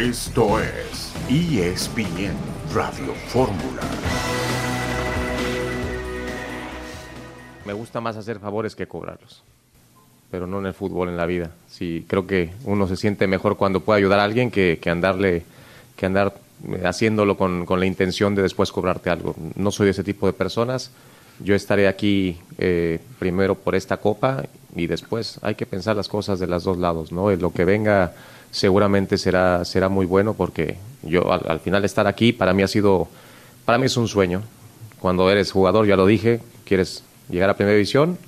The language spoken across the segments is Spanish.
Esto es ESPN Radio Fórmula. Me gusta más hacer favores que cobrarlos, pero no en el fútbol, en la vida. Sí, creo que uno se siente mejor cuando puede ayudar a alguien que, andarle, que andar haciéndolo con, con, la intención de después cobrarte algo. No soy ese tipo de personas. Yo estaré aquí eh, primero por esta copa y después hay que pensar las cosas de los dos lados, ¿no? Lo que venga seguramente será, será muy bueno porque yo al, al, final estar aquí para mí ha sido, para mí es un sueño. Cuando eres jugador, ya lo dije, quieres llegar a primera división,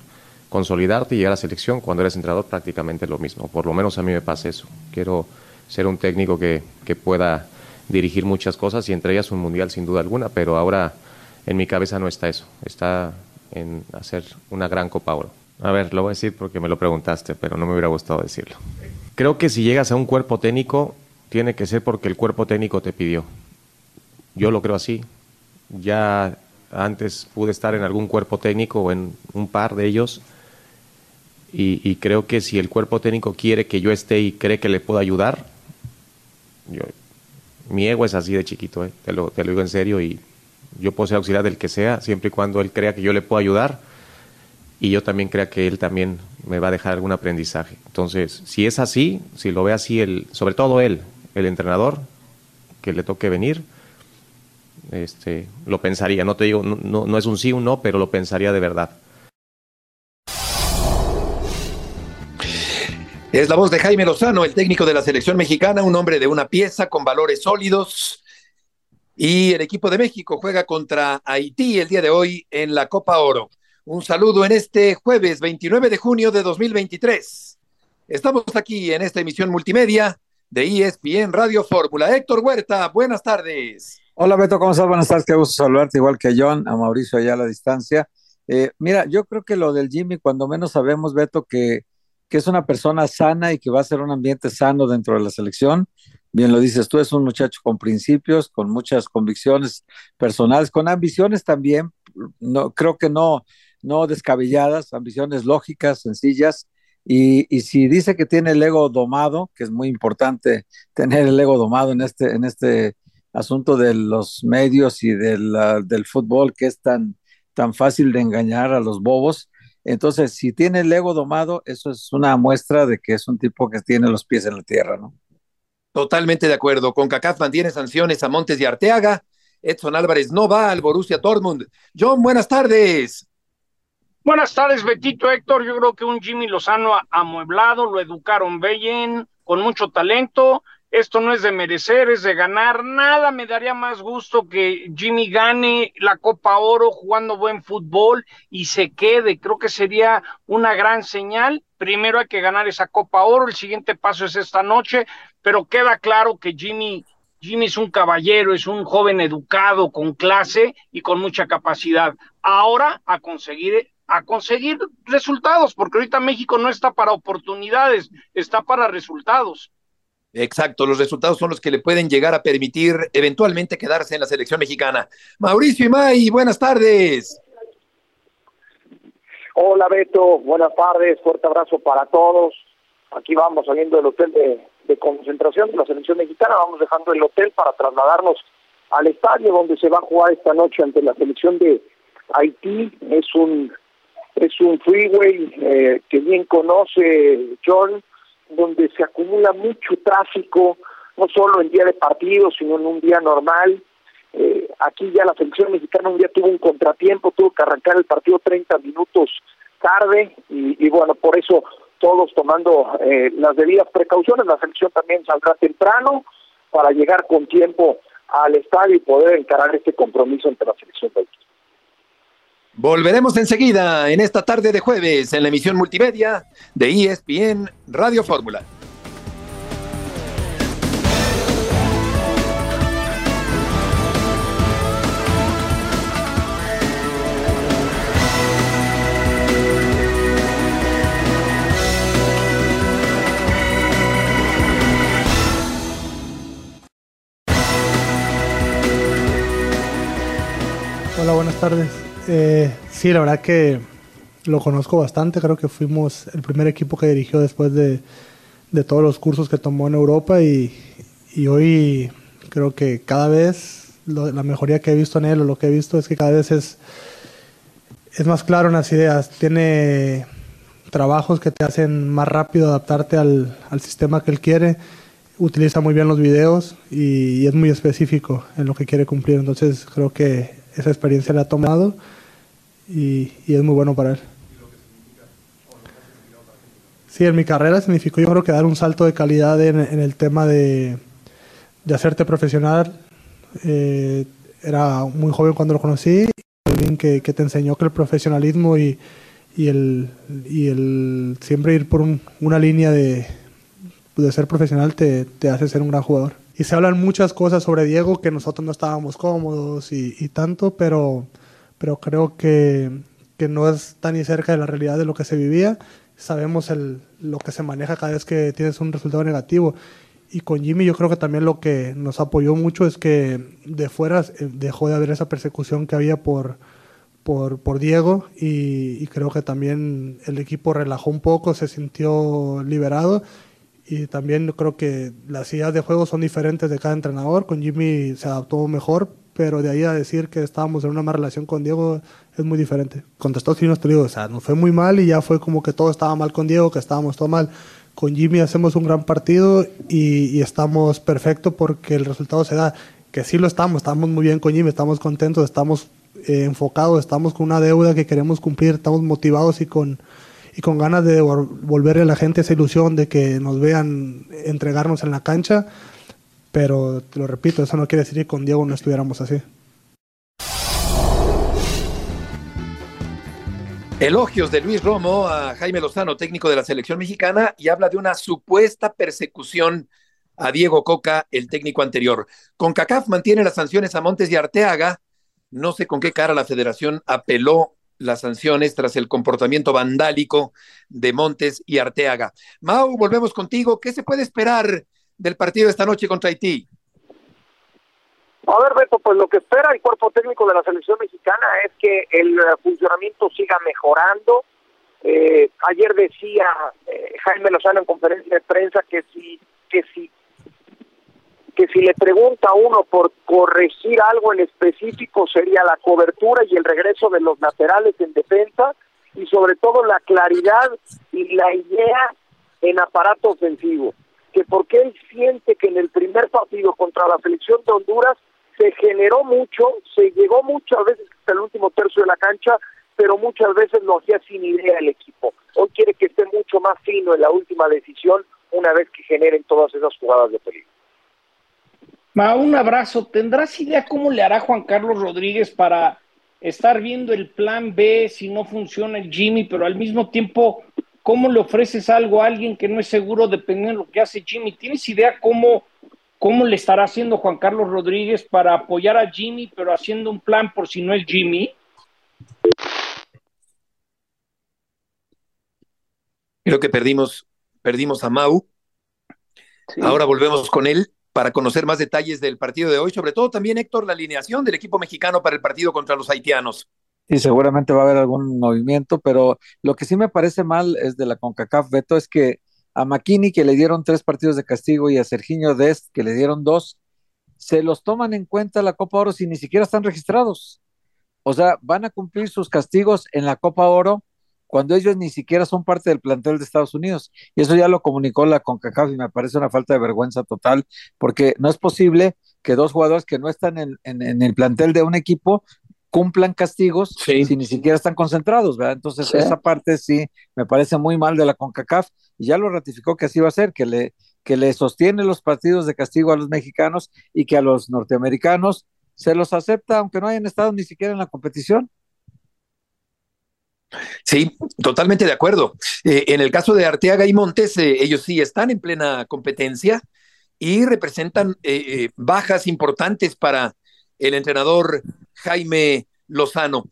consolidarte y llegar a selección. Cuando eres entrenador, prácticamente lo mismo. Por lo menos a mí me pasa eso. Quiero ser un técnico que, que pueda dirigir muchas cosas y entre ellas un mundial sin duda alguna, pero ahora en mi cabeza no está eso. Está en hacer una gran Copa Oro. A ver, lo voy a decir porque me lo preguntaste, pero no me hubiera gustado decirlo. Creo que si llegas a un cuerpo técnico, tiene que ser porque el cuerpo técnico te pidió. Yo lo creo así. Ya antes pude estar en algún cuerpo técnico o en un par de ellos. Y, y, creo que si el cuerpo técnico quiere que yo esté y cree que le puedo ayudar, yo, mi ego es así de chiquito, ¿eh? te, lo, te lo digo en serio, y yo puedo ser auxiliar del que sea, siempre y cuando él crea que yo le puedo ayudar y yo también crea que él también me va a dejar algún aprendizaje. Entonces, si es así, si lo ve así, el, sobre todo él, el entrenador, que le toque venir, este, lo pensaría. No te digo, no, no, es un sí o un no, pero lo pensaría de verdad. Es la voz de Jaime Lozano, el técnico de la selección mexicana, un hombre de una pieza con valores sólidos. Y el equipo de México juega contra Haití el día de hoy en la Copa Oro. Un saludo en este jueves 29 de junio de 2023. Estamos aquí en esta emisión multimedia de ESPN Radio Fórmula. Héctor Huerta, buenas tardes. Hola Beto, ¿cómo estás? Buenas tardes, qué gusto saludarte, igual que John, a Mauricio allá a la distancia. Eh, mira, yo creo que lo del Jimmy, cuando menos sabemos, Beto, que que es una persona sana y que va a ser un ambiente sano dentro de la selección. Bien lo dices tú, es un muchacho con principios, con muchas convicciones personales, con ambiciones también, no, creo que no, no descabelladas, ambiciones lógicas, sencillas. Y, y, si dice que tiene el ego domado, que es muy importante tener el ego domado en este, en este asunto de los medios y uh, del fútbol, que es tan, tan fácil de engañar a los bobos, entonces, si tiene el ego domado, eso es una muestra de que es un tipo que tiene los pies en la tierra, ¿no? Totalmente de acuerdo. Con CACAF mantiene sanciones a Montes y Arteaga. Edson Álvarez no va al Borussia Dortmund. John, buenas tardes. Buenas tardes, Betito Héctor. Yo creo que un Jimmy Lozano amueblado, lo educaron bien, con mucho talento esto no es de merecer, es de ganar. Nada me daría más gusto que Jimmy gane la Copa Oro jugando buen fútbol y se quede. Creo que sería una gran señal. Primero hay que ganar esa Copa Oro, el siguiente paso es esta noche, pero queda claro que Jimmy Jimmy es un caballero, es un joven educado, con clase y con mucha capacidad. Ahora a conseguir a conseguir resultados, porque ahorita México no está para oportunidades, está para resultados. Exacto, los resultados son los que le pueden llegar a permitir eventualmente quedarse en la selección mexicana. Mauricio Imay, buenas tardes. Hola Beto, buenas tardes, fuerte abrazo para todos. Aquí vamos saliendo del hotel de, de concentración de la selección mexicana, vamos dejando el hotel para trasladarnos al estadio donde se va a jugar esta noche ante la selección de Haití. Es un es un freeway eh, que bien conoce John donde se acumula mucho tráfico, no solo en día de partido, sino en un día normal. Eh, aquí ya la selección mexicana un día tuvo un contratiempo, tuvo que arrancar el partido 30 minutos tarde y, bueno, por eso todos tomando eh, las debidas precauciones, la selección también saldrá temprano para llegar con tiempo al estadio y poder encarar este compromiso entre la selección de Volveremos enseguida en esta tarde de jueves en la emisión multimedia de ESPN Radio Fórmula. Hola, buenas tardes. Eh, sí, la verdad que lo conozco bastante. Creo que fuimos el primer equipo que dirigió después de, todos los cursos que tomó en Europa y, hoy creo que cada vez la mejoría que he visto en él o lo que he visto es que cada vez es, es más claro en las ideas. Tiene trabajos que te hacen más rápido adaptarte al sistema que él quiere. Utiliza muy bien los videos y, es muy específico en lo que quiere cumplir. Entonces creo que esa experiencia le ha tomado y, y es muy bueno para él. Sí, en mi carrera significó yo creo que dar un salto de calidad en, en el tema de, de, hacerte profesional. Eh, era muy joven cuando lo conocí, alguien que, que, te enseñó que el profesionalismo y, y, el, y el siempre ir por un, una línea de, de ser profesional te, te, hace ser un gran jugador. Y se hablan muchas cosas sobre Diego que nosotros no estábamos cómodos y, y tanto, pero, pero creo que, que no es tan ni cerca de la realidad de lo que se vivía sabemos el, lo que se maneja cada vez que tienes un resultado negativo. Y con Jimmy yo creo que también lo que nos apoyó mucho es que de fuera eh, dejó de haber esa persecución que había por, por, por Diego y, y, creo que también el equipo relajó un poco, se sintió liberado y también creo que las ideas de juego son diferentes de cada entrenador. Con Jimmy se adaptó mejor, pero de ahí a decir que estábamos en una mala relación con Diego es muy diferente. Contestó Estados te digo, o sea, nos fue muy mal y ya fue como que todo estaba mal con Diego, que estábamos todo mal. Con Jimmy hacemos un gran partido y, y estamos perfecto porque el resultado se da. Que sí lo estamos, estamos muy bien con Jimmy, estamos contentos, estamos eh, enfocados, estamos con una deuda que queremos cumplir, estamos motivados y con, y con ganas de volverle a la gente esa ilusión de que nos vean entregarnos en la cancha pero te lo repito, eso no quiere decir que con Diego no estuviéramos así. Elogios de Luis Romo a Jaime Lozano, técnico de la selección mexicana, y habla de una supuesta persecución a Diego Coca, el técnico anterior. Con CACAF mantiene las sanciones a Montes y Arteaga. No sé con qué cara la federación apeló las sanciones tras el comportamiento vandálico de Montes y Arteaga. Mau, volvemos contigo. ¿Qué se puede esperar del partido esta noche contra Haití? A ver, Beto, pues lo que espera el cuerpo técnico de la selección mexicana es que el funcionamiento siga mejorando. Eh, ayer decía eh, Jaime Lozano en conferencia de prensa que si, que si, que si le pregunta a uno por corregir algo en específico sería la cobertura y el regreso de los laterales en defensa y sobre todo la claridad y la idea en aparato ofensivo que porque él siente que en el primer partido contra la selección de Honduras se generó mucho, se llegó muchas veces hasta el último tercio de la cancha, pero muchas veces lo hacía sin idea el equipo. Hoy quiere que esté mucho más fino en la última decisión una vez que generen todas esas jugadas de peligro. Ma, un abrazo. ¿Tendrás idea cómo le hará Juan Carlos Rodríguez para estar viendo el plan B si no funciona el Jimmy, pero al mismo tiempo ¿Cómo le ofreces algo a alguien que no es seguro dependiendo de lo que hace Jimmy? ¿Tienes idea cómo, cómo le estará haciendo Juan Carlos Rodríguez para apoyar a Jimmy, pero haciendo un plan por si no es Jimmy? Creo que perdimos, perdimos a Mau. Sí. Ahora volvemos con él para conocer más detalles del partido de hoy, sobre todo también, Héctor, la alineación del equipo mexicano para el partido contra los haitianos y seguramente va a haber algún movimiento, pero lo que sí me parece mal es de la CONCACAF, Beto, es que a McKinney, que le dieron tres partidos de castigo, y a Serginho Dest, que le dieron dos, se los toman en cuenta la Copa Oro si ni siquiera están registrados. O sea, van a cumplir sus castigos en la Copa Oro cuando ellos ni siquiera son parte del plantel de Estados Unidos. Y eso ya lo comunicó la CONCACAF y me parece una falta de vergüenza total, porque no es posible que dos jugadores que no están en, en, en el plantel de un equipo cumplan castigos sí. si ni siquiera están concentrados, ¿verdad? Entonces, sí. esa parte sí me parece muy mal de la CONCACAF y ya lo ratificó que así va a ser, que le, que le sostiene los partidos de castigo a los mexicanos y que a los norteamericanos se los acepta aunque no hayan estado ni siquiera en la competición. Sí, totalmente de acuerdo. Eh, en el caso de Arteaga y Montes, eh, ellos sí están en plena competencia y representan eh, eh bajas importantes para el entrenador Jaime Lozano.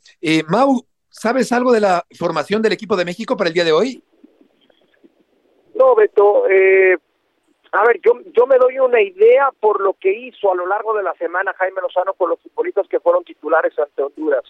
Mau, ¿sabes algo de la formación del equipo de México para el día de hoy? No, Beto. A ver, yo, yo me doy una idea por lo que hizo a lo largo de la semana Jaime Lozano con los futbolistas que fueron titulares ante Honduras.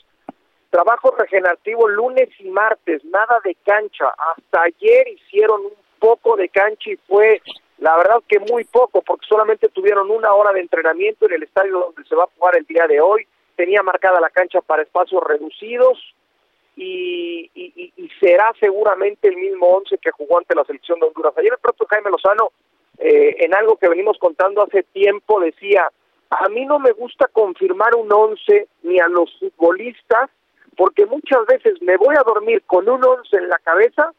Trabajo regenerativo lunes y martes, nada de cancha. Hasta ayer hicieron un poco de cancha y fue La verdad que muy poco, porque solamente tuvieron una hora de entrenamiento en el estadio donde se va a jugar el día de hoy. Tenía marcada la cancha para espacios reducidos y, será seguramente el mismo once que jugó ante la selección de Honduras. Ayer el propio Jaime Lozano, eh, en algo que venimos contando hace tiempo, decía, a mí no me gusta confirmar un once ni a los futbolistas, porque muchas veces me voy a dormir con un once en la cabeza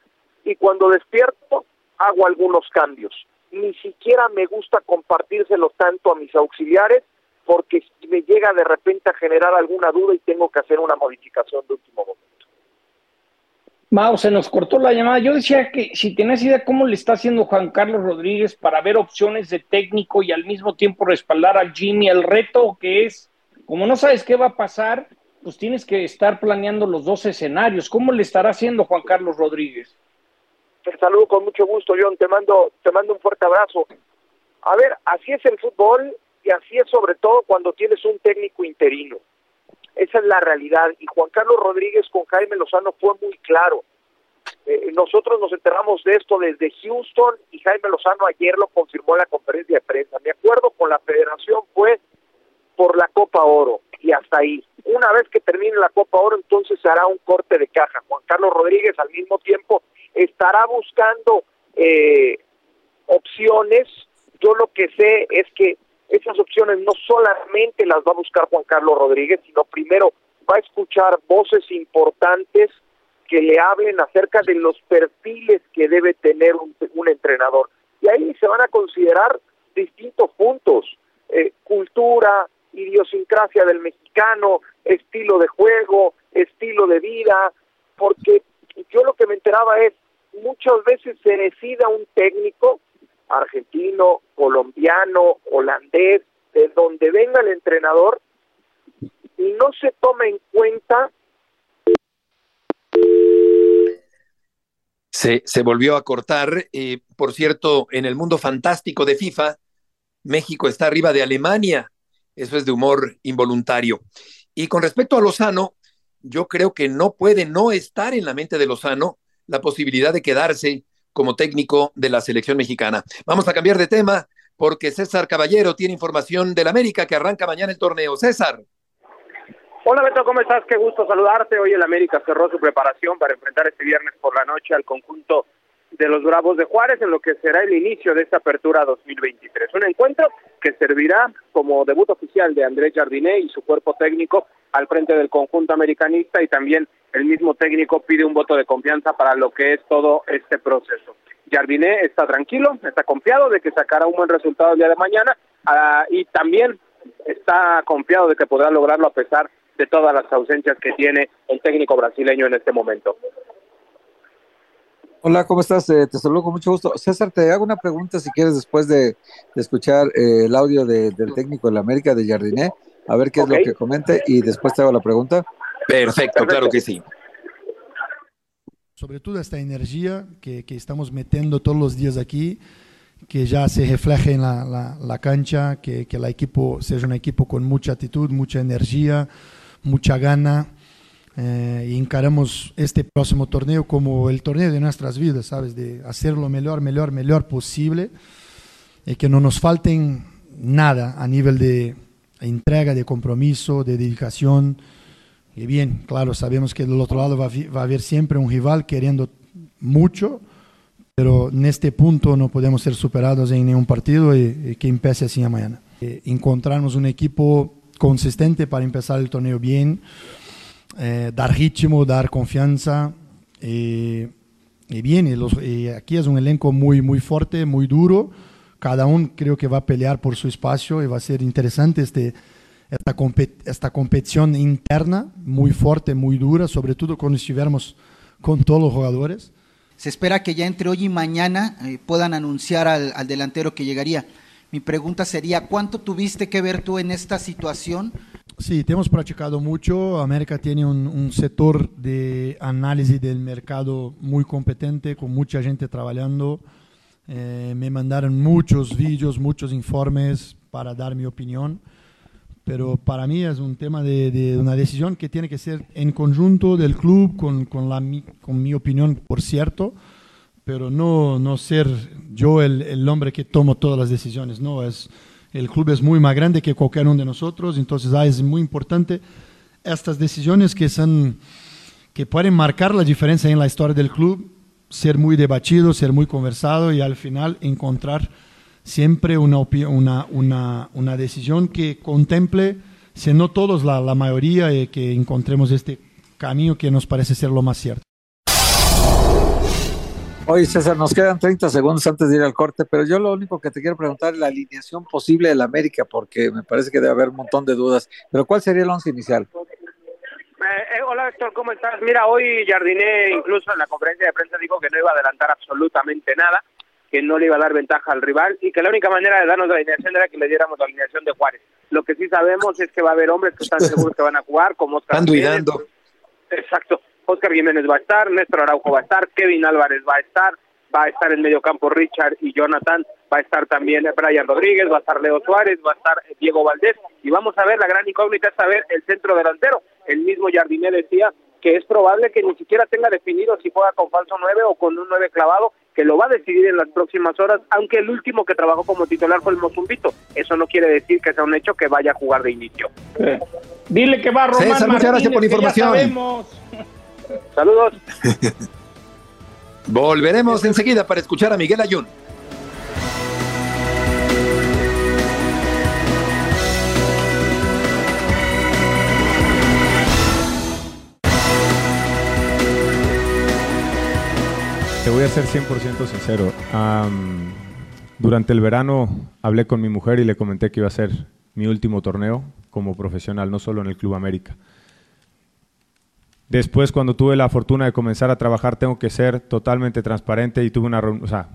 y cuando despierto hago algunos cambios ni siquiera me gusta compartírselo tanto a mis auxiliares porque me llega de repente a generar alguna duda y tengo que hacer una modificación de último momento. Mau, se nos cortó la llamada. Yo decía que si tenés idea cómo le está haciendo Juan Carlos Rodríguez para ver opciones de técnico y al mismo tiempo respaldar al Jimmy, el reto que es, como no sabes qué va a pasar, pues tienes que estar planeando los dos escenarios. ¿Cómo le estará haciendo Juan Carlos Rodríguez? Te saludo con mucho gusto, John. Te mando, te mando un fuerte abrazo. A ver, así es el fútbol y así es sobre todo cuando tienes un técnico interino. Esa es la realidad. Y Juan Carlos Rodríguez con Jaime Lozano fue muy claro. Eh, nosotros nos enteramos de esto desde Houston y Jaime Lozano ayer lo confirmó en la conferencia de prensa. Mi acuerdo con la federación fue por la Copa Oro y hasta ahí. Una vez que termine la Copa Oro, entonces se hará un corte de caja. Juan Carlos Rodríguez al mismo tiempo estará buscando eh, opciones. Yo lo que sé es que esas opciones no solamente las va a buscar Juan Carlos Rodríguez, sino primero va a escuchar voces importantes que le hablen acerca de los perfiles que debe tener un, entrenador. Y ahí se van a considerar distintos puntos, eh, cultura, idiosincrasia del mexicano, estilo de juego, estilo de vida, porque yo lo que me enteraba es, muchas veces se decida un técnico argentino, colombiano, holandés, de donde venga el entrenador, y no se toma en cuenta. Se, se volvió a cortar. Eh, por cierto, en el mundo fantástico de FIFA, México está arriba de Alemania. Eso es de humor involuntario. Y con respecto a Lozano, yo creo que no puede no estar en la mente de Lozano la posibilidad de quedarse como técnico de la selección mexicana. Vamos a cambiar de tema porque César Caballero tiene información del América que arranca mañana el torneo. César. Hola Beto, ¿cómo estás? Qué gusto saludarte. Hoy el América cerró su preparación para enfrentar este viernes por la noche al conjunto de los Bravos de Juárez en lo que será el inicio de esta apertura 2023. Un encuentro que servirá como debut oficial de Andrés Jardiné y su cuerpo técnico al frente del conjunto americanista y también el mismo técnico pide un voto de confianza para lo que es todo este proceso. Jardiné está tranquilo, está confiado de que sacará un buen resultado el día de mañana ah, y también está confiado de que podrá lograrlo a pesar de todas las ausencias que tiene el técnico brasileño en este momento. Hola, ¿cómo estás? Eh, te saludo con mucho gusto. César, te hago una pregunta si quieres después de, escuchar eh, el audio del técnico de la América de Jardiné a ver qué es lo que comente y después te hago la pregunta. Perfecto, claro que sí. Sobre todo esta energía que, que, estamos metiendo todos los días aquí, que ya se refleje en la, la, cancha, que, que el equipo sea un equipo con mucha actitud, mucha energía, mucha gana. Eh, y encaramos este próximo torneo como el torneo de nuestras vidas, ¿sabes? De hacer lo mejor, mejor, mejor posible y que no nos falten nada a nivel de, entrega, de compromiso, de dedicación. Y bien, claro, sabemos que del otro lado va, a haber siempre un rival queriendo mucho, pero en este punto no podemos ser superados en ningún partido y, que empiece así mañana. Eh, encontrarnos un equipo consistente para empezar el torneo bien, eh, dar ritmo, dar confianza. y bien, los, aquí es un elenco muy, muy fuerte, muy duro cada uno creo que va a pelear por su espacio y va a ser interesante este, esta, esta competición interna muy fuerte, muy dura, sobre todo cuando estuviéramos con todos los jugadores. Se espera que ya entre hoy y mañana eh, puedan anunciar al, delantero que llegaría. Mi pregunta sería, ¿cuánto tuviste que ver tú en esta situación? Sí, hemos practicado mucho. América tiene un, un sector de análisis del mercado muy competente, con mucha gente trabajando. Eh, me mandaron muchos vídeos, muchos informes para dar mi opinión, pero para mí es un tema de, una decisión que tiene que ser en conjunto del club, con, con, la, con mi opinión, por cierto, pero no, no ser yo el, el hombre que tomo todas las decisiones. No, es, el club es muy más grande que cualquier uno de nosotros, entonces ah, es muy importante estas decisiones que, son, que pueden marcar la diferencia en la historia del club, ser muy debatido, ser muy conversado y al final encontrar siempre una, una, una, decisión que contemple, si no todos, la, la mayoría, y que encontremos este camino que nos parece ser lo más cierto. Oye, César, nos quedan 30 segundos antes de ir al corte, pero yo lo único que te quiero preguntar es la alineación posible del América, porque me parece que debe haber un montón de dudas. Pero ¿cuál sería el once inicial? Eh, eh, hola, Héctor, ¿cómo estás? Mira, hoy Jardiné incluso en la conferencia de prensa dijo que no iba a adelantar absolutamente nada, que no le iba a dar ventaja al rival y que la única manera de darnos la alineación era que le diéramos la alineación de Juárez. Lo que sí sabemos es que va a haber hombres que están seguros que van a jugar, como Oscar Jiménez. Exacto. Oscar Jiménez va a estar, Néstor Araujo va a estar, Kevin Álvarez va a estar, va a estar en medio campo Richard y Jonathan, va a estar también Brian Rodríguez, va a estar Leo Suárez, va a estar Diego Valdés y vamos a ver, la gran incógnita es saber el centro delantero. El mismo Jardiné decía que es probable que ni siquiera tenga definido si juega con falso 9 o con un 9 clavado, que lo va a decidir en las próximas horas, aunque el último que trabajó como titular fue el Mozumbito. Eso no quiere decir que sea un hecho que vaya a jugar de inicio. Dile que va Román César, muchas gracias por la Martínez, que ya información. Saludos. Volveremos enseguida para escuchar a Miguel Ayun. Te voy a ser 100% sincero. Durante el verano hablé con mi mujer y le comenté que iba a ser mi último torneo como profesional, no solo en el Club América. Después, cuando tuve la fortuna de comenzar a trabajar, tengo que ser totalmente transparente y tuve una, o sea,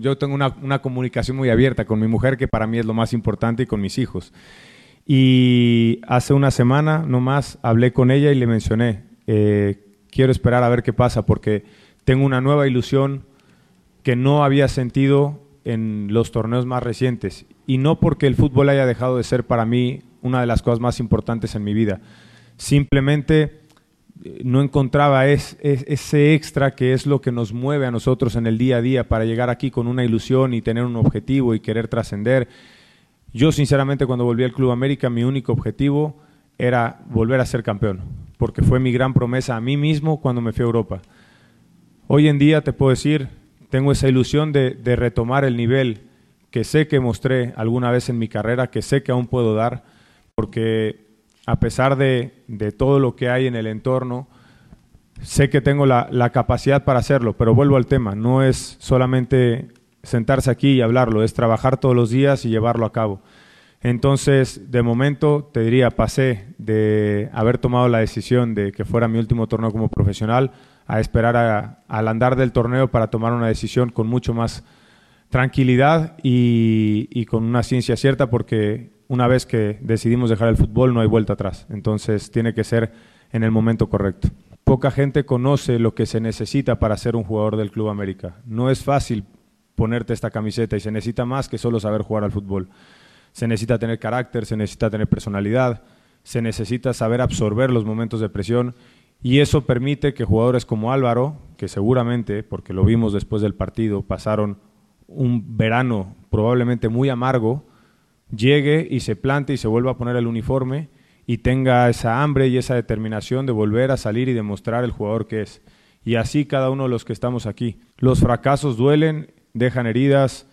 yo tengo una, una comunicación muy abierta con mi mujer, que para mí es lo más importante, y con mis hijos. Y hace una semana nomás hablé con ella y le mencioné, eh, quiero esperar a ver qué pasa, porque tengo una nueva ilusión que no había sentido en los torneos más recientes. Y no porque el fútbol haya dejado de ser para mí una de las cosas más importantes en mi vida. Simplemente no encontraba es- es- ese extra que es lo que nos mueve a nosotros en el día a día para llegar aquí con una ilusión y tener un objetivo y querer trascender. Yo sinceramente cuando volví al Club América mi único objetivo era volver a ser campeón, porque fue mi gran promesa a mí mismo cuando me fui a Europa. Hoy en día te puedo decir, tengo esa ilusión de retomar el nivel que sé que mostré alguna vez en mi carrera, que sé que aún puedo dar, porque a pesar de, de todo lo que hay en el entorno, sé que tengo la, la capacidad para hacerlo, pero vuelvo al tema, no es solamente sentarse aquí y hablarlo, es trabajar todos los días y llevarlo a cabo. Entonces, de momento, te diría, pasé de haber tomado la decisión de que fuera mi último torneo como profesional a esperar a- al andar del torneo para tomar una decisión con mucho más tranquilidad y, y con una ciencia cierta, porque una vez que decidimos dejar el fútbol no hay vuelta atrás. Entonces, tiene que ser en el momento correcto. Poca gente conoce lo que se necesita para ser un jugador del Club América. No es fácil ponerte esta camiseta y se necesita más que solo saber jugar al fútbol. Se necesita tener carácter, se necesita tener personalidad, se necesita saber absorber los momentos de presión y eso permite que jugadores como Álvaro, que seguramente, porque lo vimos después del partido, pasaron un verano probablemente muy amargo, llegue y se plante y se vuelva a poner el uniforme y tenga esa hambre y esa determinación de volver a salir y demostrar el jugador que es. Y así cada uno de los que estamos aquí. Los fracasos duelen, dejan heridas,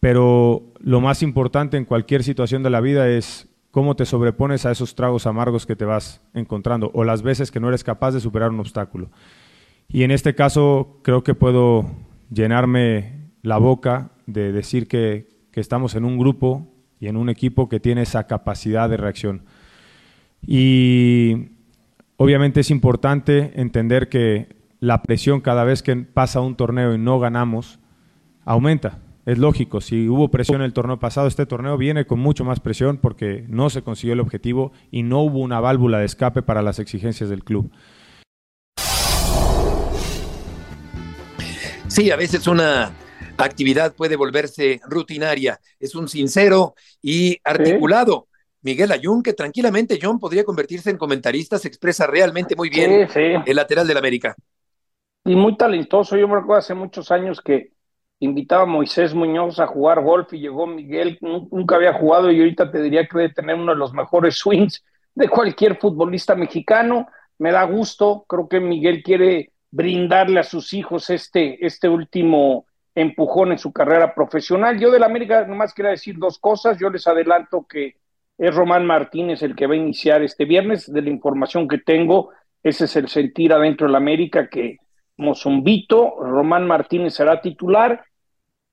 pero lo más importante en cualquier situación de la vida es cómo te sobrepones a esos tragos amargos que te vas encontrando o las veces que no eres capaz de superar un obstáculo. Y en este caso creo que puedo llenarme la boca de decir que, que estamos en un grupo y en un equipo que tiene esa capacidad de reacción. Y obviamente es importante entender que la presión cada vez que pasa un torneo y no ganamos aumenta. Es lógico, si hubo presión el torneo pasado, este torneo viene con mucho más presión porque no se consiguió el objetivo y no hubo una válvula de escape para las exigencias del club. Sí, a veces una actividad puede volverse rutinaria. Es un sincero y articulado. Miguel Ayun, que tranquilamente John podría convertirse en comentarista, se expresa realmente muy bien Sí, sí. el lateral del América. y muy talentoso. Yo me recuerdo hace muchos años que invitaba a Moisés Muñoz a jugar golf y llegó Miguel, nunca había jugado y ahorita te diría que debe tener uno de los mejores swings de cualquier futbolista mexicano. Me da gusto, creo que Miguel quiere brindarle a sus hijos este, este último empujón en su carrera profesional. Yo del América nomás quería decir dos cosas. Yo les adelanto que es Román Martínez el que va a iniciar este viernes. De la información que tengo, ese es el sentir adentro del América que Mozumbito, Román Martínez será titular.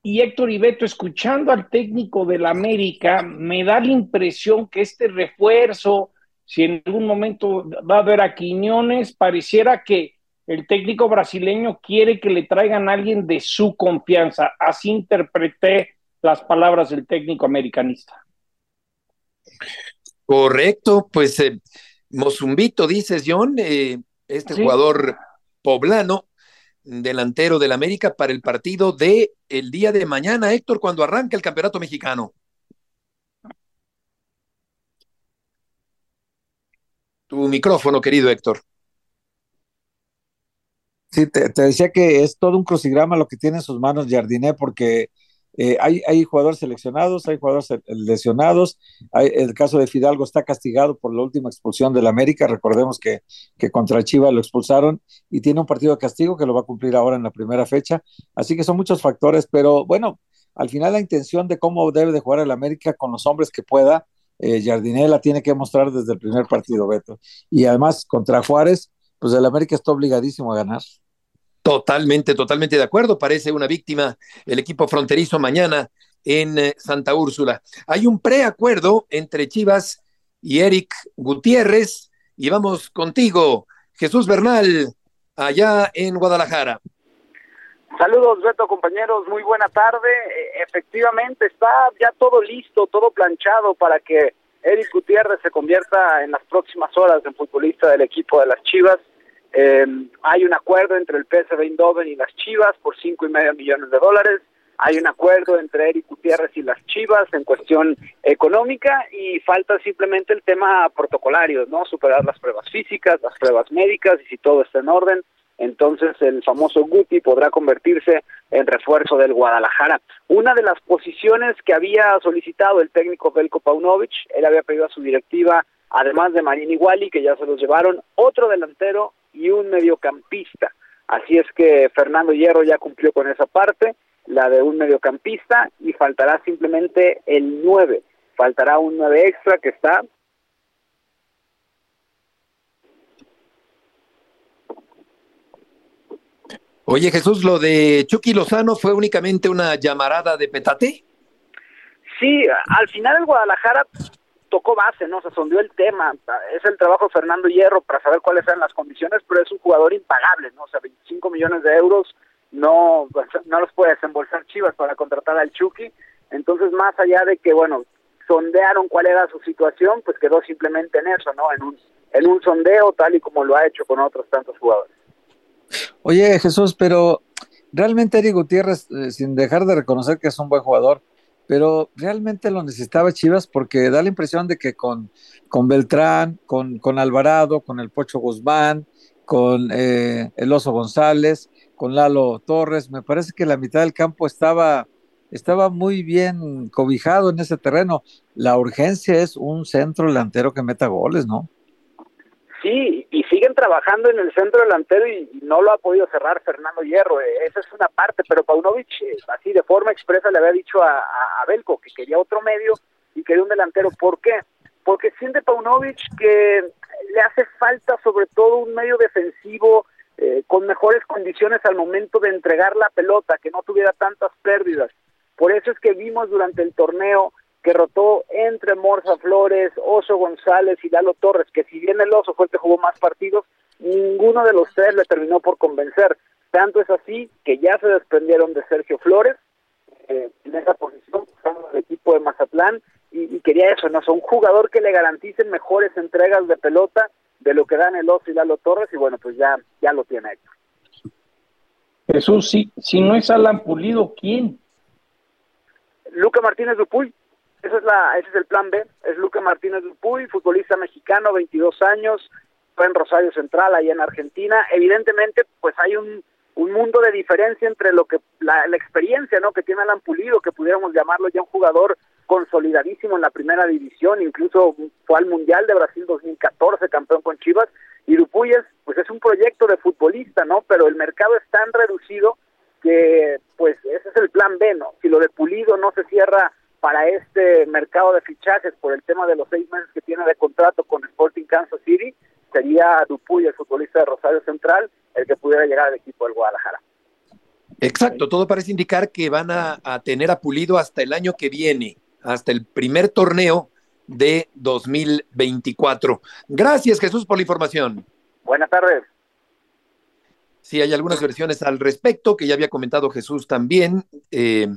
Y Héctor Ibeto, escuchando al técnico del América, me da la impresión que este refuerzo, si en algún momento va a haber a Quiñones, pareciera que el técnico brasileño quiere que le traigan a alguien de su confianza. Así interpreté las palabras del técnico americanista. Correcto, pues eh, Mozumbito, dices John, eh, este jugador poblano, delantero del América para el partido de el día de mañana, Héctor, cuando arranca el campeonato mexicano. Tu micrófono, querido Héctor. Sí, te, decía que es todo un crucigrama lo que tiene en sus manos Jardiné, porque eh, hay, hay, jugadores seleccionados, hay jugadores lesionados. Hay, el caso de Fidalgo está castigado por la última expulsión del América. Recordemos que, que contra Chivas lo expulsaron y tiene un partido de castigo que lo va a cumplir ahora en la primera fecha. Así que son muchos factores, pero bueno, al final la intención de cómo debe de jugar el América con los hombres que pueda, eh, Jardiné la tiene que mostrar desde el primer partido, Beto. Y además contra Juárez, pues el América está obligadísimo a ganar. Totalmente, totalmente de acuerdo. Parece una víctima el equipo fronterizo mañana en eh, Santa Úrsula. Hay un preacuerdo entre Chivas y Eric Gutiérrez. Y vamos contigo, Jesús Bernal, allá en Guadalajara. Saludos, Beto, compañeros. Muy buena tarde. E, efectivamente, está ya todo listo, todo planchado para que Eric Gutiérrez se convierta en las próximas horas en futbolista del equipo de las Chivas. Eh, hay un acuerdo entre el PSV Eindhoven y las Chivas por cinco y medio millones de dólares. Hay un acuerdo entre Eric Gutiérrez y las Chivas en cuestión económica y falta simplemente el tema protocolario, ¿no? Superar las pruebas físicas, las pruebas médicas y si todo está en orden, entonces el famoso Guti podrá convertirse en refuerzo del Guadalajara. Una de las posiciones que había solicitado el técnico Belko Paunovic, él había pedido a su directiva, además de Marín Iguali, que ya se los llevaron, otro delantero y un mediocampista. Así es que Fernando Hierro ya cumplió con esa parte, la de un mediocampista, y faltará simplemente el 9. Faltará un 9 extra que está Oye Jesús, lo de Chucky Lozano fue únicamente una llamarada de petate. Sí, al final el Guadalajara tocó base, ¿no? Se sondeó el tema. Es el trabajo de Fernando Hierro para saber cuáles eran las condiciones, pero es un jugador impagable, ¿no? O sea, 25 millones de euros no, no los puede desembolsar Chivas para contratar al Chucky. Entonces, más allá de que, bueno, sondearon cuál era su situación, pues quedó simplemente en eso, ¿no? En un, en un sondeo tal y como lo ha hecho con otros tantos jugadores. Oye, Jesús, pero realmente Eric Gutiérrez, eh, sin dejar de reconocer que es un buen jugador, pero realmente lo necesitaba Chivas porque da la impresión de que con, con Beltrán, con, con Alvarado, con el Pocho Guzmán, con eh, el Oso González, con Lalo Torres, me parece que la mitad del campo estaba, estaba muy bien cobijado en ese terreno. La urgencia es un centro delantero que meta goles, ¿no? Sí, y siguen trabajando en el centro delantero y, no lo ha podido cerrar Fernando Hierro. Eh, esa es una parte, pero Paunovic, eh, así de forma expresa, le había dicho a, Belko que quería otro medio y quería un delantero. ¿Por qué? Porque siente Paunovic que le hace falta sobre todo un medio defensivo eh, con mejores condiciones al momento de entregar la pelota, que no tuviera tantas pérdidas. Por eso es que vimos durante el torneo que rotó entre Morza Flores, Oso González y Lalo Torres, que si bien el Oso fue el que jugó más partidos, ninguno de los tres le terminó por convencer. Tanto es así que ya se desprendieron de Sergio Flores eh, en esa posición, el equipo de Mazatlán, y, quería eso, ¿no? un jugador que le garantice mejores entregas de pelota de lo que dan el Oso y Lalo Torres, y bueno, pues ya, ya lo tiene hecho. Jesús, si, si no es Alan Pulido, ¿quién? Luca Martínez Dupuy. Ese es, la, ese es el plan B. Es Luque Martínez Dupuy, futbolista mexicano, 22 años, fue en Rosario Central, allá en Argentina. Evidentemente, pues hay un un mundo de diferencia entre lo que la, la experiencia no que tiene Alan Pulido que pudiéramos llamarlo ya un jugador consolidadísimo en la primera división incluso fue al mundial de Brasil 2014 campeón con Chivas y Dupuyes pues es un proyecto de futbolista no pero el mercado es tan reducido que pues ese es el plan B no si lo de Pulido no se cierra para este mercado de fichajes por el tema de los seis meses que tiene de contrato con Sporting Kansas City sería Dupuy, el futbolista de Rosario Central, el que pudiera llegar al equipo del Guadalajara. Exacto, todo parece indicar que van a, a, tener a Pulido hasta el año que viene, hasta el primer torneo de 2024. Gracias, Jesús, por la información. Buenas tardes. Sí, hay algunas versiones al respecto que ya había comentado Jesús también. Eh,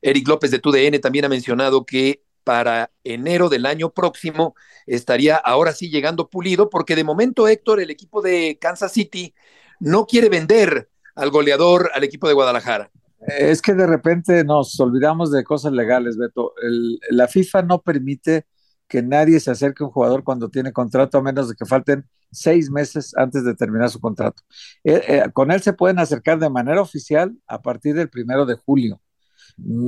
Eric López de TUDN también ha mencionado que para enero del año próximo estaría ahora sí llegando pulido, porque de momento Héctor, el equipo de Kansas City, no quiere vender al goleador al equipo de Guadalajara. Es que de repente nos olvidamos de cosas legales, Beto. La FIFA no permite que nadie se acerque a un jugador cuando tiene contrato, a menos de que falten seis meses antes de terminar su contrato. Eh, eh, con él se pueden acercar de manera oficial a partir del primero de julio.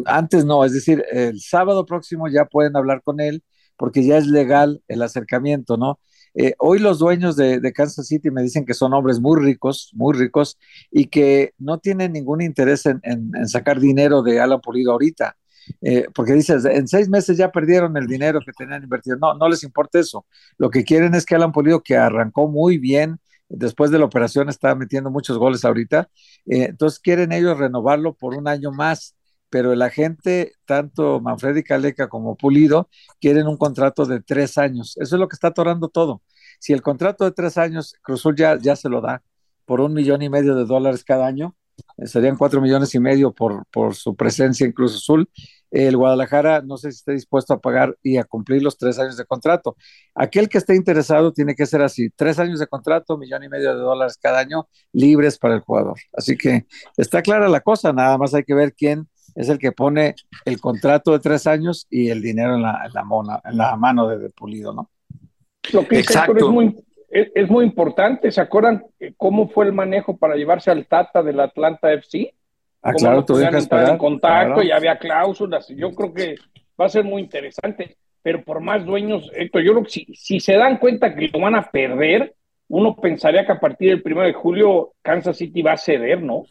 Antes no, es decir, el sábado próximo ya pueden hablar con él porque ya es legal el acercamiento, ¿no? Eh, hoy los dueños de, Kansas City me dicen que son hombres muy ricos, muy ricos, y que no tienen ningún interés en, en, en sacar dinero de Alan Pulido ahorita. Eh, porque dices, en seis meses ya perdieron el dinero que tenían invertido. No, no les importa eso. Lo que quieren es que Alan Pulido, que arrancó muy bien, después de la operación está metiendo muchos goles ahorita, eh, entonces quieren ellos renovarlo por un año más pero el agente, tanto Manfredi Caleca como Pulido, quieren un contrato de tres años. Eso es lo que está atorando todo. Si el contrato de tres años, Cruzul ya, ya se lo da por un millón y medio de dólares cada año, eh, serían cuatro millones y medio por, por su presencia en Cruz Azul. El Guadalajara no sé si esté dispuesto a pagar y a cumplir los tres años de contrato. Aquel que esté interesado tiene que ser así, tres años de contrato, millón y medio de dólares cada año, libres para el jugador. Así que está clara la cosa, nada más hay que ver quién es el que pone el contrato de tres años y el dinero en la, en la, mona, en la mano de, de, Pulido, ¿no? Lo que Exacto. Es muy, es, es, muy importante. ¿Se acuerdan cómo fue el manejo para llevarse al Tata del Atlanta FC? Ah, claro, en contacto claro. y había cláusulas. Yo creo que va a ser muy interesante. Pero por más dueños, Héctor, yo creo que si, si se dan cuenta que lo van a perder, uno pensaría que a partir del primero de julio Kansas City va a ceder, ¿no?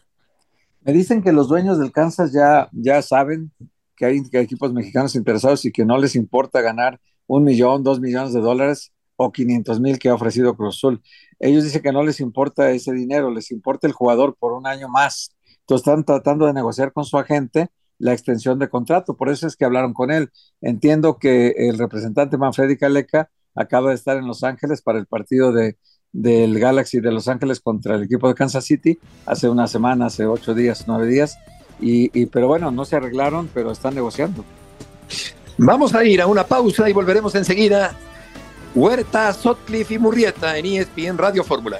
Me dicen que los dueños del Kansas ya, ya saben que hay, que hay, equipos mexicanos interesados y que no les importa ganar un millón, dos millones de dólares o 500 mil que ha ofrecido Cruz Azul. Ellos dicen que no les importa ese dinero, les importa el jugador por un año más. Entonces están tratando de negociar con su agente la extensión de contrato. Por eso es que hablaron con él. Entiendo que el representante Manfredi Caleca acaba de estar en Los Ángeles para el partido de, del Galaxy de Los Ángeles contra el equipo de Kansas City hace una semana, hace ocho días, nueve días. Y, y, pero bueno, no se arreglaron, pero están negociando. Vamos a ir a una pausa y volveremos enseguida. Huerta, Sotcliffe y Murrieta en ESPN Radio Fórmula.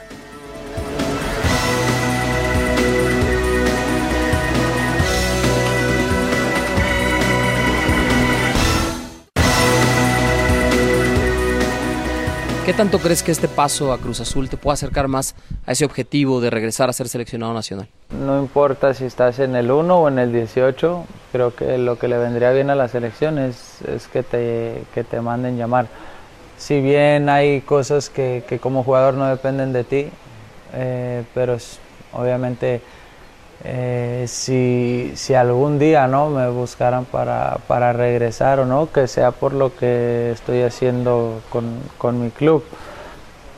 ¿Qué tanto crees que este paso a Cruz Azul te puede acercar más a ese objetivo de regresar a ser seleccionado nacional? No importa si estás en el 1 o en el 18, creo que lo que le vendría bien a la selección es, que, te, que te manden llamar. Si bien hay cosas que, como jugador no dependen de ti, eh, pero obviamente eh, si, si, algún día no me buscaran para, para, regresar o no, que sea por lo que estoy haciendo con, con, mi club.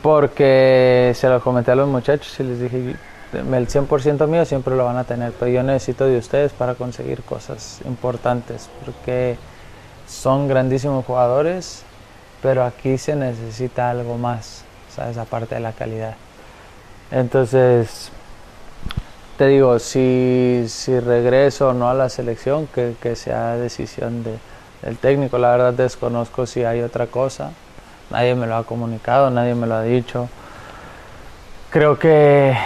Porque se lo comenté a los muchachos y les dije, el 100% mío siempre lo van a tener, pero yo necesito de ustedes para conseguir cosas importantes, porque son grandísimos jugadores, pero aquí se necesita algo más, ¿sabes? Aparte de la calidad. Entonces, te digo, si, si regreso o no a la selección, que, que sea decisión de, del técnico. La verdad desconozco si hay otra cosa. Nadie me lo ha comunicado, nadie me lo ha dicho. Creo que,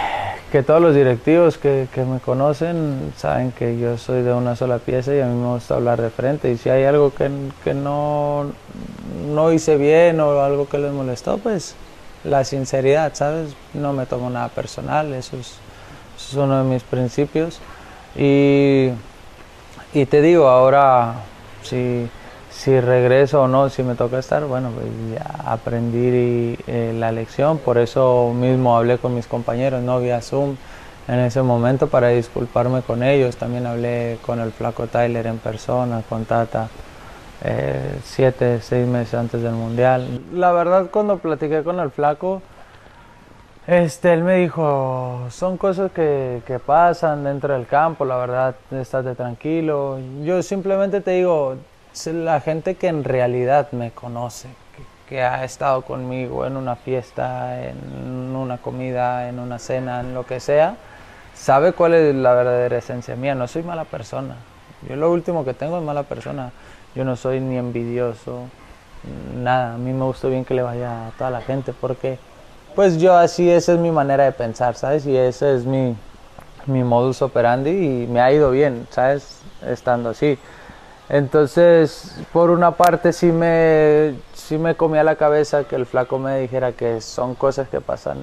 que todos los directivos que, que, me conocen saben que yo soy de una sola pieza y a mí me gusta hablar de frente. Y si hay algo que, que no, no hice bien o algo que les molestó, pues la sinceridad, ¿sabes? No me tomo nada personal, eso es es uno de mis principios. Y, y te digo, ahora si, si regreso o no, si me toca estar, bueno, pues ya aprendí eh, la lección, por eso mismo hablé con mis compañeros, no vía Zoom en ese momento para disculparme con ellos, también hablé con el flaco Tyler en persona, con Tata. Eh, siete, seis meses antes del mundial. La verdad cuando platiqué con el flaco, este, él me dijo, son cosas que, que pasan dentro del campo, la verdad, estate tranquilo. Yo simplemente te digo, la gente que en realidad me conoce, que, que ha estado conmigo en una fiesta, en una comida, en una cena, en lo que sea, sabe cuál es la verdadera esencia mía. No soy mala persona. Yo lo último que tengo es mala persona. Yo no soy ni envidioso, nada. A mí me gusta bien que le vaya a toda la gente porque, pues yo así, esa es mi manera de pensar, ¿sabes? Y ese es mi, mi modus operandi y me ha ido bien, ¿sabes? Estando así. Entonces, por una parte sí me, sí me comía la cabeza que el flaco me dijera que son cosas que pasan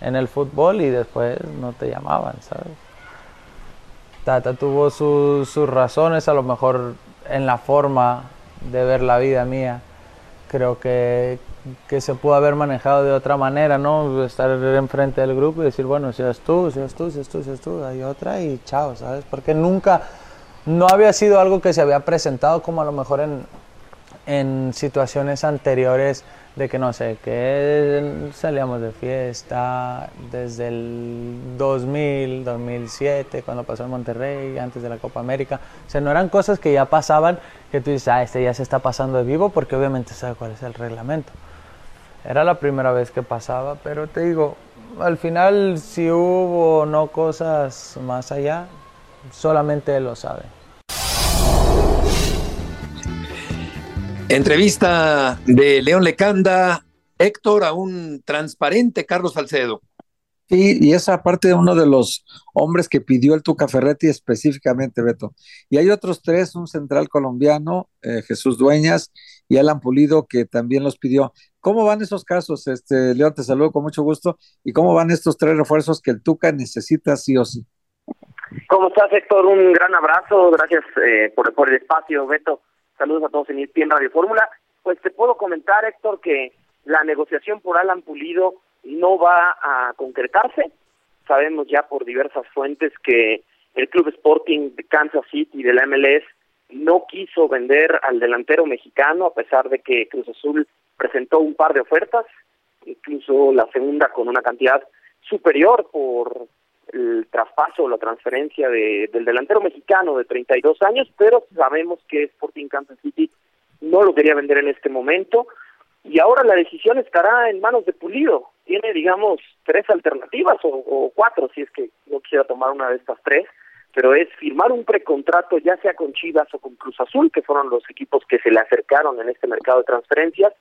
en el fútbol y después no te llamaban, ¿sabes? Tata tuvo sus razones, a lo mejor en la forma de ver la vida mía. Creo que, que se pudo haber manejado de otra manera, ¿no? Estar enfrente del grupo y decir, bueno, seas tú, seas tú, seas tú, seas tú, hay otra y chao, ¿sabes? Porque nunca, no había sido algo que se había presentado como a lo mejor en, en situaciones anteriores de que no sé, que salíamos de fiesta desde el 2000, 2007, cuando pasó en Monterrey, antes de la Copa América. O sea, no eran cosas que ya pasaban, que tú dices, ah, este ya se está pasando de vivo, porque obviamente sabe cuál es el reglamento. Era la primera vez que pasaba, pero te digo, al final si hubo o no cosas más allá, solamente él lo sabe. Entrevista de León Lecanda, Héctor, a un transparente Carlos Salcedo. Sí, y esa parte de uno de los hombres que pidió el Tuca Ferretti específicamente, Beto. Y hay otros tres, un central colombiano, eh, Jesús Dueñas, y Alan Pulido, que también los pidió. ¿Cómo van esos casos? Este, León, te saludo con mucho gusto. ¿Y cómo van estos tres refuerzos que el Tuca necesita sí o sí? ¿Cómo estás, Héctor? Un gran abrazo. Gracias eh, por, el espacio, Beto. Saludos a todos en ESPN Radio Fórmula. Pues te puedo comentar, Héctor, que la negociación por Alan Pulido no va a concretarse. Sabemos ya por diversas fuentes que el Club Sporting de Kansas City de la MLS no quiso vender al delantero mexicano a pesar de que Cruz Azul presentó un par de ofertas, incluso la segunda con una cantidad superior por el traspaso o la transferencia de, del delantero mexicano de 32 años, pero sabemos que Sporting Kansas City no lo quería vender en este momento y ahora la decisión estará en manos de Pulido. Tiene, digamos, tres alternativas o, cuatro, si es que no quisiera tomar una de estas tres, pero es firmar un precontrato ya sea con Chivas o con Cruz Azul, que fueron los equipos que se le acercaron en este mercado de transferencias,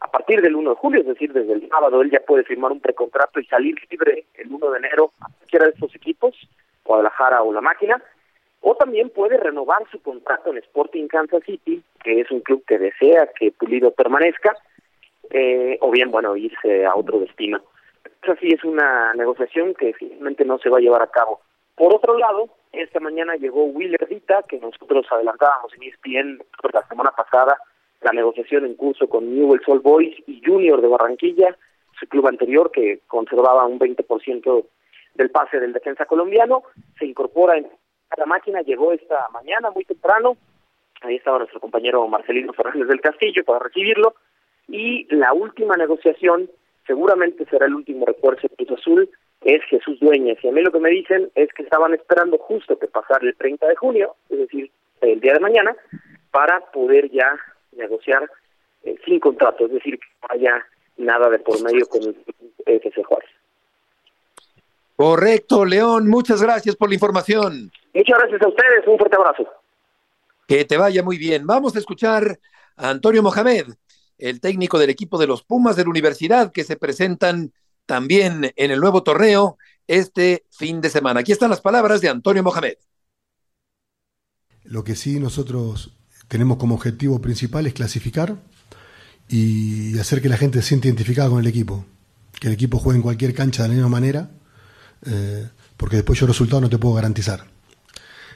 a partir del 1 de julio, es decir, desde el sábado, él ya puede firmar un precontrato y salir libre el 1 de enero a cualquiera de estos equipos, Guadalajara o La Máquina, o también puede renovar su contrato en Sporting Kansas City, que es un club que desea que Pulido permanezca, eh, o bien, bueno, irse a otro destino. Esa sí es una negociación que finalmente no se va a llevar a cabo. Por otro lado, esta mañana llegó Willer Dita, que nosotros adelantábamos en ESPN la semana pasada, la negociación en curso con Newell's Old Boys y Junior de Barranquilla, su club anterior que conservaba un 20% del pase del defensa colombiano, se incorpora en la máquina, llegó esta mañana muy temprano, ahí estaba nuestro compañero Marcelino Fernández del Castillo para recibirlo, y la última negociación, seguramente será el último refuerzo de Cruz Azul, es Jesús Dueñas, y a mí lo que me dicen es que estaban esperando justo que pasara el 30 de junio, es decir, el día de mañana, para poder ya negociar eh, sin contrato, es decir, que no haya nada de por medio con el FC Juárez. Correcto, León, muchas gracias por la información. Muchas gracias a ustedes, un fuerte abrazo. Que te vaya muy bien. Vamos a escuchar a Antonio Mohamed, el técnico del equipo de los Pumas de la universidad, que se presentan también en el nuevo torneo este fin de semana. Aquí están las palabras de Antonio Mohamed. Lo que sí nosotros tenemos como objetivo principal es clasificar y hacer que la gente se sienta identificada con el equipo. Que el equipo juegue en cualquier cancha de la misma manera, eh, porque después yo resultado no te puedo garantizar.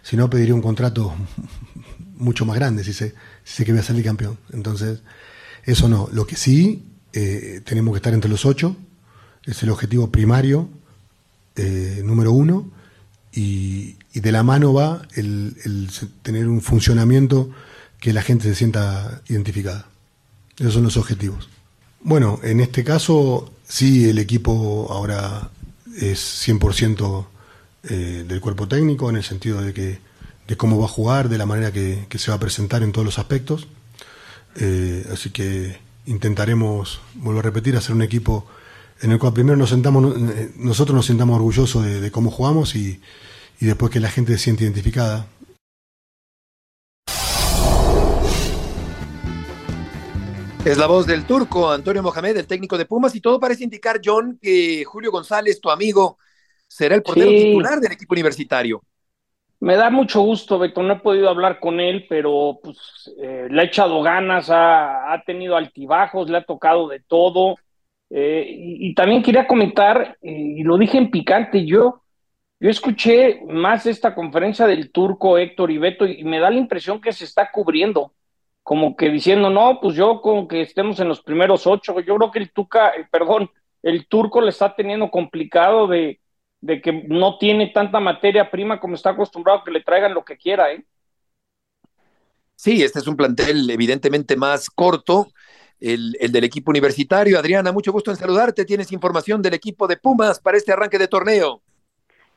Si no, pediría un contrato mucho más grande si sé, si sé que voy a salir campeón. Entonces, eso no. Lo que sí, eh, tenemos que estar entre los ocho, es el objetivo primario, eh, número uno, y, de la mano va el, el tener un funcionamiento que la gente se sienta identificada. Esos son los objetivos. Bueno, en este caso sí el equipo ahora es 100% eh, del cuerpo técnico en el sentido de que de cómo va a jugar, de la manera que, que se va a presentar en todos los aspectos. Eh, así que intentaremos, vuelvo a repetir, hacer un equipo en el cual primero nos sentamos, eh, nosotros nos sentamos orgullosos de, cómo jugamos y, y después que la gente se siente identificada. Es la voz del turco Antonio Mohamed, el técnico de Pumas, y todo parece indicar, John, que Julio González, tu amigo, será el portero Sí. titular del equipo universitario. Me da mucho gusto, Beto. No he podido hablar con él, pero pues eh, le ha echado ganas, ha, ha tenido altibajos, le ha tocado de todo. Eh, y, y también quería comentar, eh, y lo dije en picante, yo, yo escuché más esta conferencia del turco Héctor y Beto, y me da la impresión que se está cubriendo, como que diciendo, no, pues yo con que estemos en los primeros ocho. Yo creo que el Tuca, eh, perdón, el turco le está teniendo complicado de de que no tiene tanta materia prima como está acostumbrado que le traigan lo que quiera, ¿eh? Sí, este es un plantel evidentemente más corto, el, el del equipo universitario. Adriana, mucho gusto en saludarte. Tienes información del equipo de Pumas para este arranque de torneo.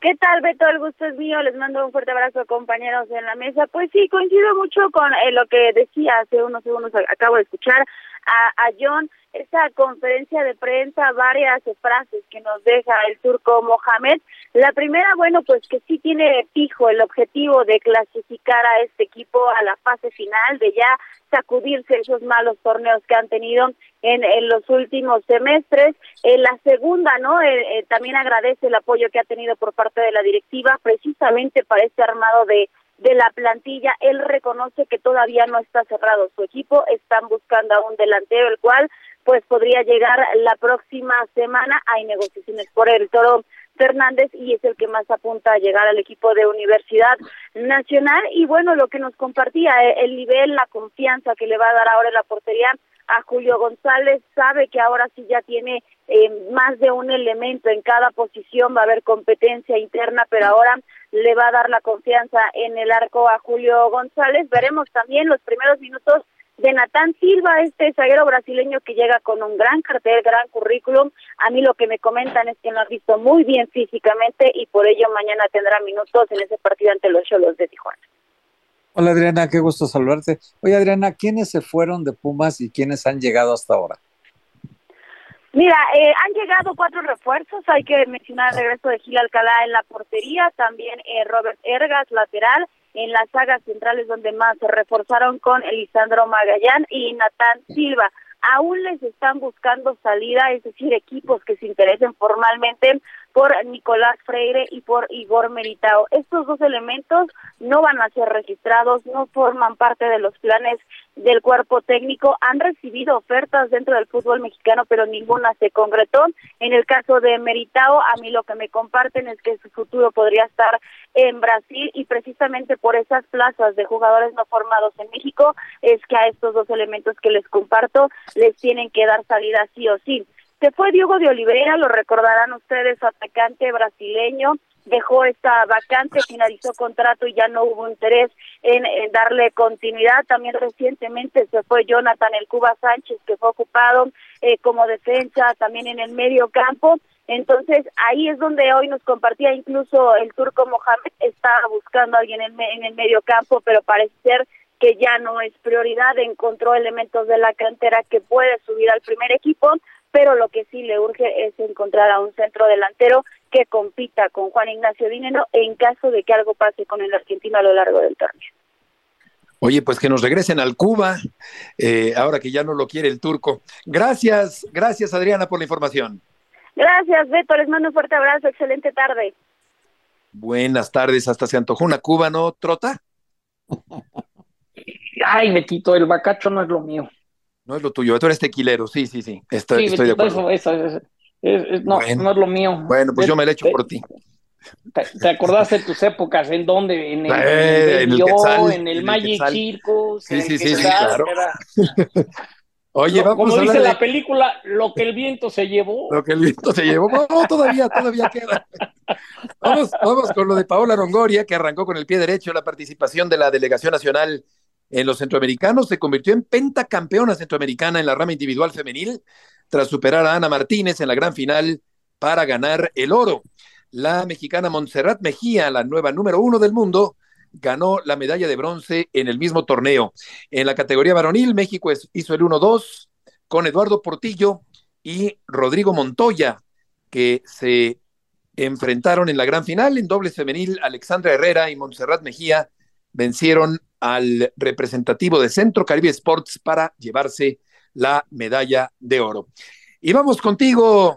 ¿Qué tal, Beto? El gusto es mío. Les mando un fuerte abrazo, compañeros en la mesa. Pues sí, coincido mucho con eh, lo que decía hace unos segundos. Acabo de escuchar a, a John esa conferencia de prensa, varias frases que nos deja el turco Mohamed. La primera, bueno, pues que sí tiene fijo el objetivo de clasificar a este equipo a la fase final, de ya sacudirse esos malos torneos que han tenido en, en los últimos semestres. En la segunda, ¿no? Eh, eh, también agradece el apoyo que ha tenido por parte de la directiva, precisamente para este armado de de la plantilla, él reconoce que todavía no está cerrado su equipo, están buscando a un delantero, el cual pues podría llegar la próxima semana, hay negociaciones por el Toro Fernández y es el que más apunta a llegar al equipo de Universidad Nacional y bueno, lo que nos compartía, eh, el nivel, la confianza que le va a dar ahora la portería a Julio González, sabe que ahora sí ya tiene eh, más de un elemento en cada posición, va a haber competencia interna, pero ahora le va a dar la confianza en el arco a Julio González. Veremos también los primeros minutos de Natán Silva, este zaguero brasileño que llega con un gran cartel, gran currículum. A mí lo que me comentan es que lo han visto muy bien físicamente y por ello mañana tendrá minutos en ese partido ante los Cholos de Tijuana. Hola Adriana, qué gusto saludarte. Oye Adriana, ¿quiénes se fueron de Pumas y quiénes han llegado hasta ahora? Mira, eh, han llegado cuatro refuerzos. Hay que mencionar el regreso de Gil Alcalá en la portería, también eh, Robert Ergas, lateral, en las sagas centrales donde más se reforzaron con Elisandro Magallán y Natán Silva. Aún les están buscando salida, es decir, equipos que se interesen formalmente por Nicolás Freire y por Igor Meritao. Estos dos elementos no van a ser registrados, no forman parte de los planes del cuerpo técnico. Han recibido ofertas dentro del fútbol mexicano, pero ninguna se concretó. En el caso de Meritao, a mí lo que me comparten es que su futuro podría estar en Brasil y precisamente por esas plazas de jugadores no formados en México es que a estos dos elementos que les comparto les tienen que dar salida sí o sí. Se fue Diego de Oliveira, lo recordarán ustedes, atacante brasileño, dejó esta vacante, finalizó contrato y ya no hubo interés en, darle continuidad. También recientemente se fue Jonathan El Cuba Sánchez, que fue ocupado eh, como defensa también en el medio campo. Entonces ahí es donde hoy nos compartía incluso el turco Mohamed, estaba buscando a alguien en, en el medio campo, pero parece ser que ya no es prioridad, encontró elementos de la cantera que puede subir al primer equipo, pero lo que sí le urge es encontrar a un centro delantero que compita con Juan Ignacio Dinero en caso de que algo pase con el argentino a lo largo del torneo. Oye, pues que nos regresen al Cuba, eh, ahora que ya no lo quiere el turco. Gracias, gracias Adriana por la información. Gracias, Beto, les mando un fuerte abrazo, excelente tarde. Buenas tardes, hasta se antojó una Cuba, ¿no, Trota? Ay, Betito, el bacacho no es lo mío. No es lo tuyo, tú eres tequilero, sí, sí, sí, estoy, sí, estoy de acuerdo. eso, eso, eso, es, es, no, Bueno. no es lo mío. Bueno, pues yo me la echo por ti. ¿Te, acordaste de tus épocas? ¿En dónde? ¿En el, eh, en el, en en el, Magic Circus? Sí, sí, sí, sí, claro. Oye, vamos Como dice la película, lo que el viento se llevó. Lo que el viento se llevó. No, todavía, todavía queda. Vamos, vamos con lo de Paola Rongoria, que arrancó con el pie derecho la participación de la delegación nacional en los centroamericanos. Se convirtió en pentacampeona centroamericana en la rama individual femenil, tras superar a Ana Martínez en la gran final para ganar el oro. La mexicana Montserrat Mejía, la nueva número uno del mundo, ganó la medalla de bronce en el mismo torneo. En la categoría varonil, México hizo el 1-2 con Eduardo Portillo y Rodrigo Montoya, que se enfrentaron en la gran final. En dobles femenil, Alexandra Herrera y Montserrat Mejía vencieron al representativo de Centro Caribe Sports para llevarse la medalla de oro. Y vamos contigo,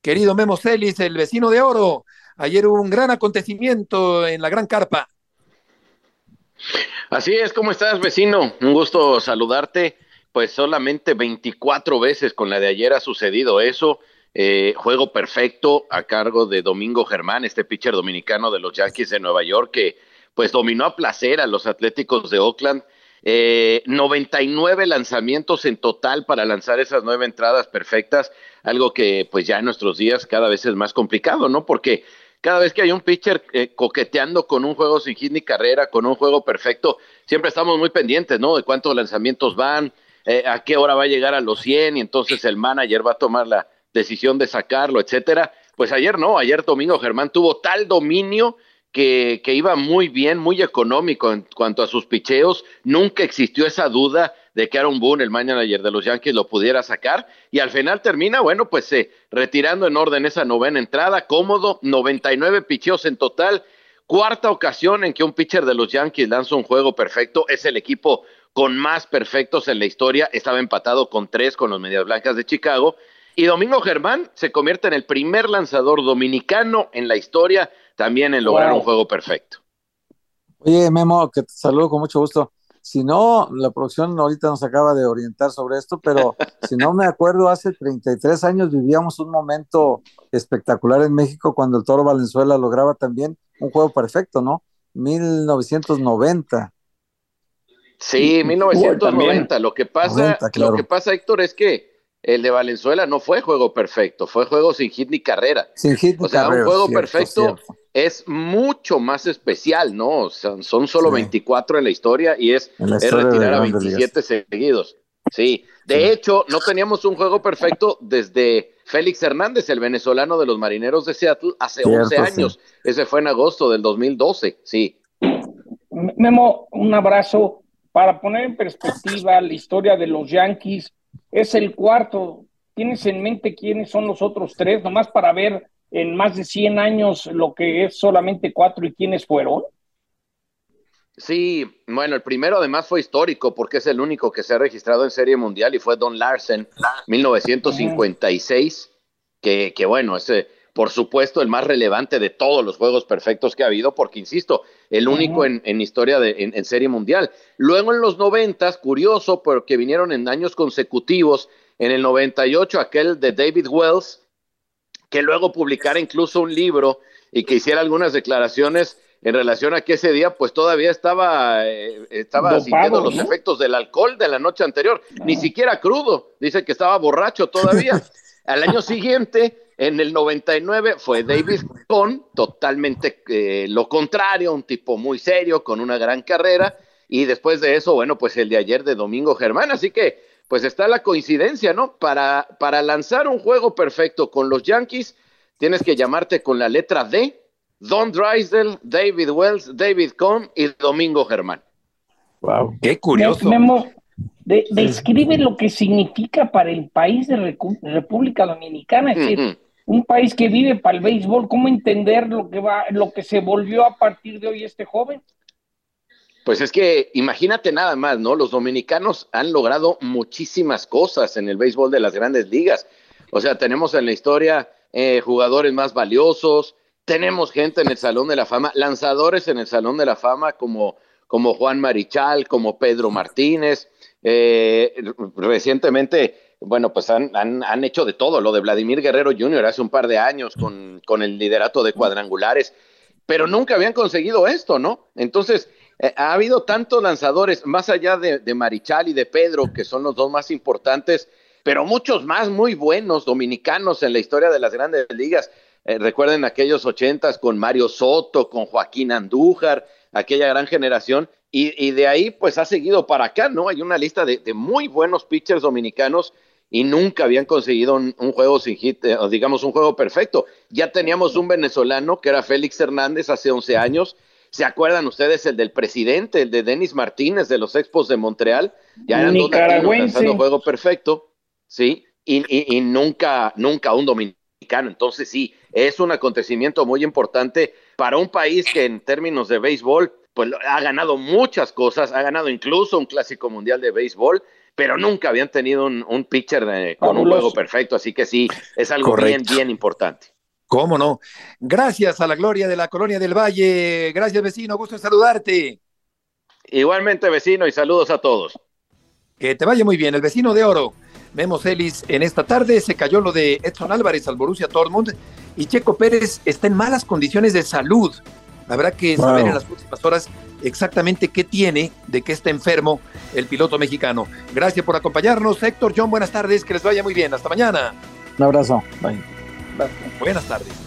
querido Memo Celis, el vecino de oro. Ayer hubo un gran acontecimiento en la Gran Carpa. Así es, ¿cómo estás, vecino? Un gusto saludarte. Pues solamente 24 veces con la de ayer ha sucedido eso. Eh, juego perfecto a cargo de Domingo Germán, este pitcher dominicano de los Yankees de Nueva York, que pues dominó a placer a los Atléticos de Oakland. Eh, 99 lanzamientos en total para lanzar esas nueve entradas perfectas, algo que pues ya en nuestros días cada vez es más complicado, ¿no? Porque cada vez que hay un pitcher eh, coqueteando con un juego sin hit ni carrera, con un juego perfecto, siempre estamos muy pendientes, ¿no? De cuántos lanzamientos van, eh, a qué hora va a llegar a los 100 y entonces el manager va a tomar la decisión de sacarlo, etcétera. Pues ayer no, ayer Domingo Germán tuvo tal dominio que, iba muy bien, muy económico en cuanto a sus picheos. Nunca existió esa duda de que Aaron Boone, el manager de los Yankees, lo pudiera sacar. Y al final termina, bueno, pues eh, retirando en orden esa novena entrada, cómodo, 99 picheos en total. Cuarta ocasión en que un pitcher de los Yankees lanza un juego perfecto. Es el equipo con más perfectos en la historia. Estaba empatado con tres con los Medias Blancas de Chicago. Y Domingo Germán se convierte en el primer lanzador dominicano en la historia también en lograr un juego perfecto. Oye, Memo, que te saludo con mucho gusto. Si no, la producción ahorita nos acaba de orientar sobre esto, pero si no me acuerdo, hace 33 años vivíamos un momento espectacular en México cuando el Toro Valenzuela lograba también un juego perfecto, ¿no? 1990. Sí, 1990. Lo que pasa, lo que pasa, Héctor, es que el de Valenzuela no fue juego perfecto, fue juego sin hit ni carrera. Sin hit ni o sea, un juego perfecto es mucho más especial, ¿no? son solo 24 en la historia y es, retirar a 27 seguidos. Sí, de hecho, no teníamos un juego perfecto desde Félix Hernández, el venezolano de los Marineros de Seattle, hace 11 años. Ese fue en agosto del 2012, sí. Memo, un abrazo. Para poner en perspectiva la historia de los Yankees, es el cuarto. ¿Tienes en mente quiénes son los otros tres? Nomás para ver en más de 100 años lo que es solamente cuatro y quiénes fueron. Sí, bueno, el primero además fue histórico porque es el único que se ha registrado en Serie Mundial y fue Don Larsen, 1956, que, que bueno, ese por supuesto, el más relevante de todos los juegos perfectos que ha habido, porque insisto, el único en, historia de, en, serie mundial. Luego en los noventas, curioso, porque vinieron en años consecutivos, en el 98 aquel de David Wells, que luego publicara incluso un libro y que hiciera algunas declaraciones en relación a que ese día pues todavía estaba, eh, estaba sintiendo los efectos del alcohol de la noche anterior, ni siquiera crudo, dice que estaba borracho todavía. Al año siguiente en el 99 fue David Cohn, totalmente eh, lo contrario, un tipo muy serio, con una gran carrera. Y después de eso, bueno, pues el de ayer de Domingo Germán. Así que, pues está la coincidencia, ¿no? Para, para lanzar un juego perfecto con los Yankees, tienes que llamarte con la letra D, Don Drysdale, David Wells, David Cohn y Domingo Germán. Wow, qué curioso. Memo, describe lo que significa para el país de República Dominicana. Es decir, un país que vive para el béisbol, ¿cómo entender lo que va, lo que se volvió a partir de hoy este joven? Pues es que imagínate nada más, ¿no? Los dominicanos han logrado muchísimas cosas en el béisbol de las grandes ligas. O sea, tenemos en la historia eh, jugadores más valiosos, tenemos gente en el Salón de la Fama, lanzadores en el Salón de la Fama como, como Juan Marichal, como Pedro Martínez. Eh, recientemente bueno, pues han, han, hecho de todo. Lo de Vladimir Guerrero Jr. hace un par de años con, con el liderato de cuadrangulares, pero nunca habían conseguido esto, ¿no? Entonces, eh, ha habido tantos lanzadores, más allá de, Marichal y de Pedro, que son los dos más importantes, pero muchos más muy buenos dominicanos en la historia de las grandes ligas. Eh, recuerden aquellos ochentas con Mario Soto, con Joaquín Andújar, aquella gran generación, y, de ahí pues ha seguido para acá, ¿no? Hay una lista de, muy buenos pitchers dominicanos y nunca habían conseguido un, juego sin hit, eh, digamos un juego perfecto. Ya teníamos un venezolano que era Félix Hernández hace 11 años. ¿Se acuerdan ustedes el del presidente, el de Denis Martínez de los Expos de Montreal? Ya eran dos lanzando juego perfecto, ¿sí? Y, y, nunca, nunca un dominicano. Entonces sí, es un acontecimiento muy importante para un país que en términos de béisbol pues ha ganado muchas cosas, ha ganado incluso un clásico mundial de béisbol, pero nunca habían tenido un, pitcher con un juego perfecto, así que sí, es algo bien, bien importante. ¿Cómo no? Gracias a la gloria de la colonia del Valle. Gracias, vecino. Gusto en saludarte. Igualmente, vecino, y saludos a todos. Que te vaya muy bien. El vecino de oro. Vemos Ellis en esta tarde. Se cayó lo de Edson Álvarez al Borussia Dortmund y Checo Pérez está en malas condiciones de salud. Habrá que saber en las próximas horas exactamente qué tiene, de qué está enfermo el piloto mexicano. Gracias por acompañarnos, Héctor John. Buenas tardes, que les vaya muy bien. Hasta mañana. Un abrazo. Buenas tardes.